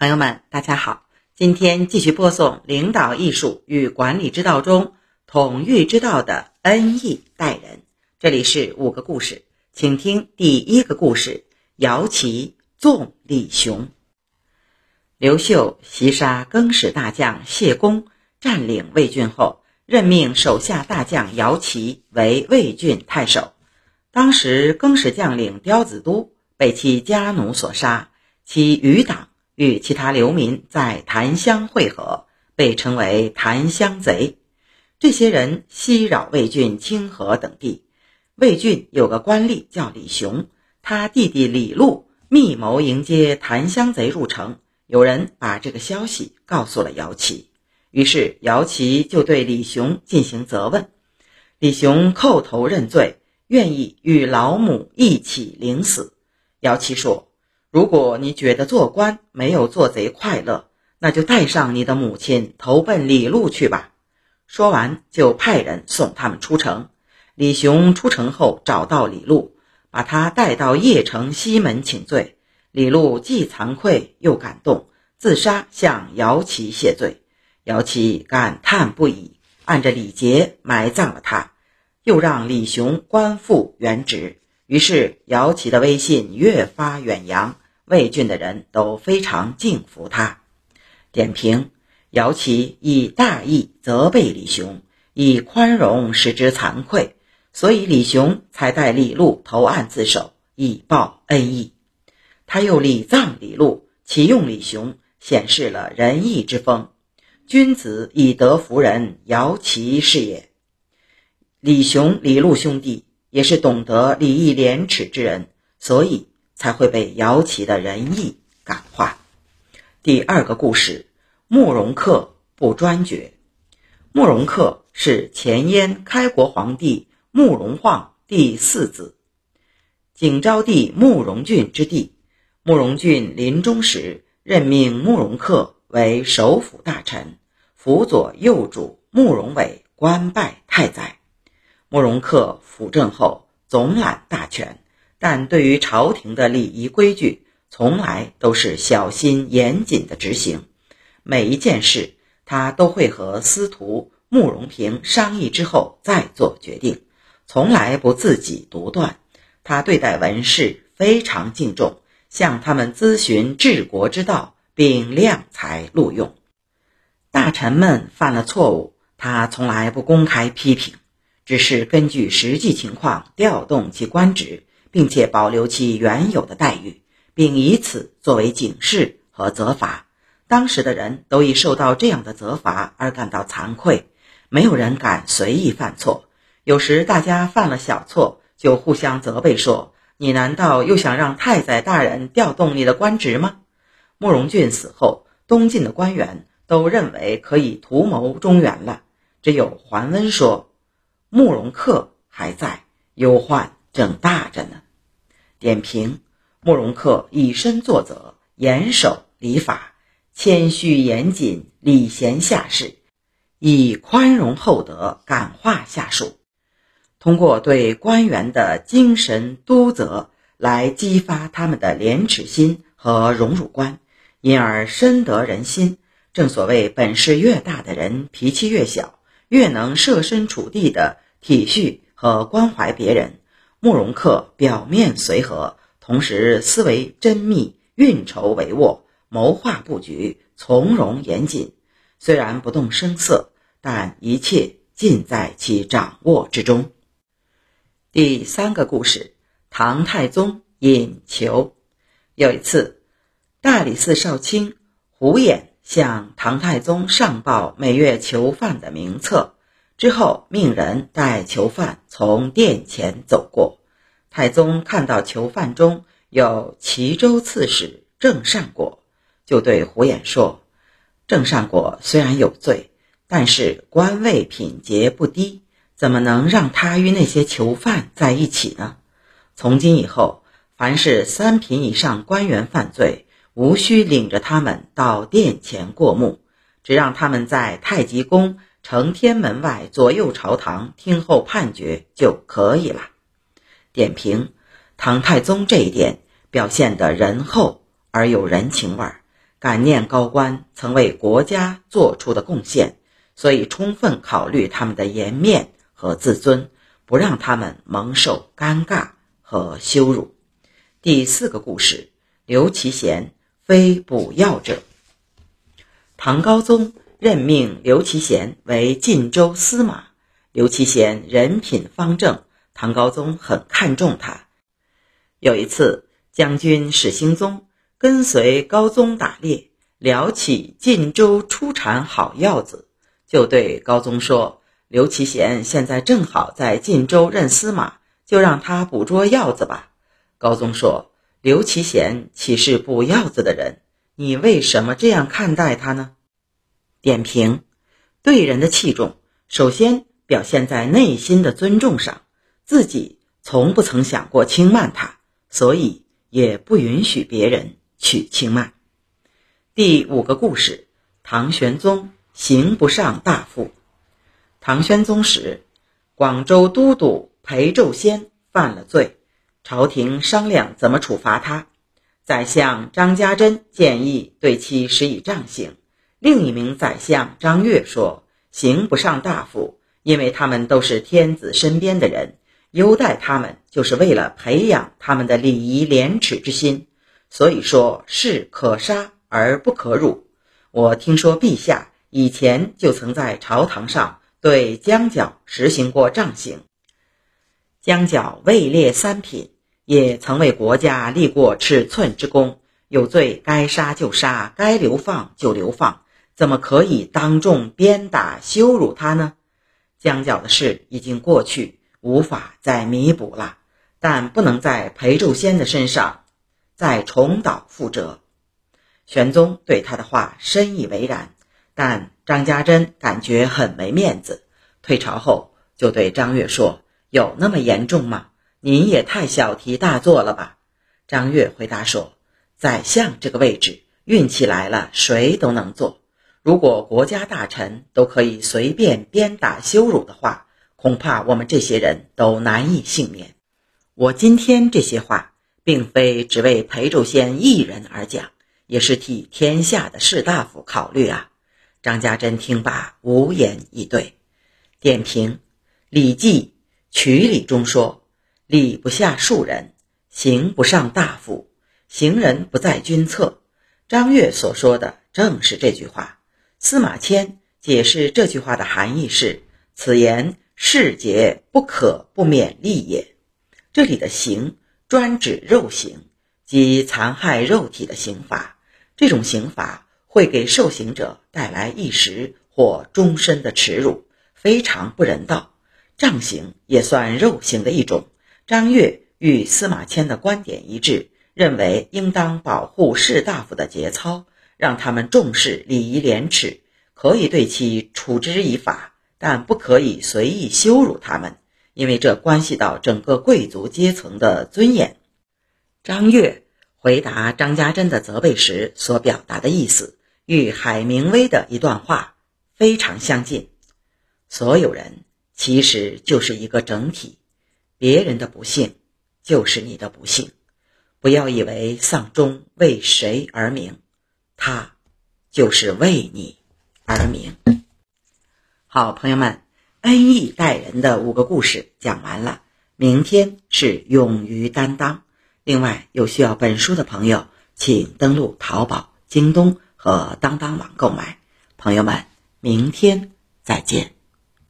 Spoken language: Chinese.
朋友们，大家好，今天继续播送领导艺术与管理之道中统御之道的恩义待人。这里是五个故事，请听第一个故事：姚琦纵李雄。刘秀袭杀更始大将谢公，占领魏郡后，任命手下大将姚琦为魏郡太守。当时更始将领刁子都被其家奴所杀，其余党。与其他流民在檀香会合，被称为檀香贼。这些人袭扰魏郡清河等地。魏郡有个官吏叫李雄，他弟弟李禄密谋迎接檀香贼入城。有人把这个消息告诉了姚琦，于是姚琦就对李雄进行责问。李雄叩头认罪，愿意与老母一起领死。姚琦说。如果你觉得做官没有做贼快乐，那就带上你的母亲投奔李禄去吧。说完，就派人送他们出城。李雄出城后找到李禄，把他带到邺城西门请罪。李禄既惭愧又感动，自杀向姚琦谢罪。姚琦感叹不已，按着礼节埋葬了他，又让李雄官复原职。于是姚琦的威信越发远扬。魏郡的人都非常敬服他。点评：姚琦以大义责备李雄，以宽容使之惭愧，所以李雄才带李禄投案自首，以报恩义。他又礼葬李禄，启用李雄，显示了仁义之风。君子以德服人，姚琦是也。李雄、李禄兄弟也是懂得礼义廉耻之人，所以。才会被姚琦的仁义感化。第二个故事：慕容恪不专决。慕容恪是前燕开国皇帝慕容晃第四子，景昭帝慕容俊之弟。慕容俊临终时，任命慕容恪为首辅大臣，辅佐幼主慕容伟官拜太宰。慕容恪辅政后，总揽大权。但对于朝廷的礼仪规矩，从来都是小心严谨的执行。每一件事，他都会和司徒慕容平商议之后再做决定，从来不自己独断。他对待文士非常敬重，向他们咨询治国之道，并量才录用。大臣们犯了错误，他从来不公开批评，只是根据实际情况调动其官职。并且保留其原有的待遇，并以此作为警示和责罚。当时的人都已受到这样的责罚而感到惭愧，没有人敢随意犯错。有时大家犯了小错，就互相责备说：“你难道又想让太宰大人调动你的官职吗？”慕容俊死后，东晋的官员都认为可以图谋中原了，只有桓温说：“慕容恪还在，忧患。”正大着呢。点评：慕容恪以身作则，严守礼法，谦虚严谨，礼贤下士，以宽容厚德感化下属。通过对官员的精神督责，来激发他们的廉耻心和荣辱观，因而深得人心。正所谓，本事越大的人，脾气越小，越能设身处地的体恤和关怀别人。慕容恪表面随和，同时思维缜密，运筹帷幄，谋划布局，从容严谨。虽然不动声色，但一切尽在其掌握之中。第三个故事：唐太宗饮囚。有一次，大理寺少卿胡衍向唐太宗上报每月囚犯的名册。之后，命人带囚犯从殿前走过。太宗看到囚犯中有齐州刺史郑善果，就对胡衍说：“郑善果虽然有罪，但是官位品节不低，怎么能让他与那些囚犯在一起呢？从今以后，凡是三品以上官员犯罪，无需领着他们到殿前过目，只让他们在太极宫。”承天门外左右朝堂听候判决就可以了。点评：唐太宗这一点表现得仁厚而有人情味儿，感念高官曾为国家做出的贡献，所以充分考虑他们的颜面和自尊，不让他们蒙受尴尬和羞辱。第四个故事：刘其贤非补药者。唐高宗任命刘其贤为晋州司马。刘其贤人品方正，唐高宗很看重他。有一次，将军史兴宗跟随高宗打猎，聊起晋州出产好药子，就对高宗说：“刘其贤现在正好在晋州任司马，就让他捕捉药子吧。”高宗说：“刘其贤岂是捕药子的人？你为什么这样看待他呢？”点评：对人的器重，首先表现在内心的尊重上，自己从不曾想过轻慢他。所以也不允许别人去轻慢。第五个故事：唐玄宗刑不上大夫。唐玄宗时，广州都督裴胄先犯了罪，朝廷商量怎么处罚他。宰相张家珍建议对其施以杖刑。另一名宰相张悦说：“刑不上大夫，因为他们都是天子身边的人。”优待他们，就是为了培养他们的礼仪廉耻之心。所以说，士可杀而不可辱。我听说陛下以前就曾在朝堂上对江角实行过杖刑。江角位列三品，也曾为国家立过尺寸之功，有罪该杀就杀，该流放就流放，怎么可以当众鞭打羞辱他呢？江角的事已经过去。无法再弥补了，但不能在裴柱先的身上再重蹈覆辙。玄宗对他的话深以为然，但张家珍感觉很没面子。退朝后，就对张悦说：“有那么严重吗？您也太小题大做了吧？”张悦回答说：“宰相这个位置，运气来了，谁都能做。如果国家大臣都可以随便鞭打羞辱的话。”恐怕我们这些人都难以幸免。我今天这些话，并非只为裴胄先一人而讲，也是替天下的士大夫考虑啊。张家珍听罢，无言以对。点评：《礼记·曲礼》中说：“礼不下庶人，刑不上大夫，行人不在君侧。”张悦所说的正是这句话。司马迁解释这句话的含义是：此言。世节不可不勉励也。这里的刑专指肉刑，即残害肉体的刑罚。这种刑罚会给受刑者带来一时或终身的耻辱，非常不人道。杖刑也算肉刑的一种。张悦与司马迁的观点一致，认为应当保护士大夫的节操，让他们重视礼仪廉耻，可以对其处之以法。但不可以随意羞辱他们，因为这关系到整个贵族阶层的尊严。张悦回答张家珍的责备时所表达的意思，与海明威的一段话非常相近。所有人其实就是一个整体，别人的不幸就是你的不幸。不要以为丧钟为谁而鸣，他就是为你而鸣。好，朋友们，恩义待人的五个故事讲完了。明天是勇于担当。另外，有需要本书的朋友，请登录淘宝、京东和当当网购买。朋友们，明天再见。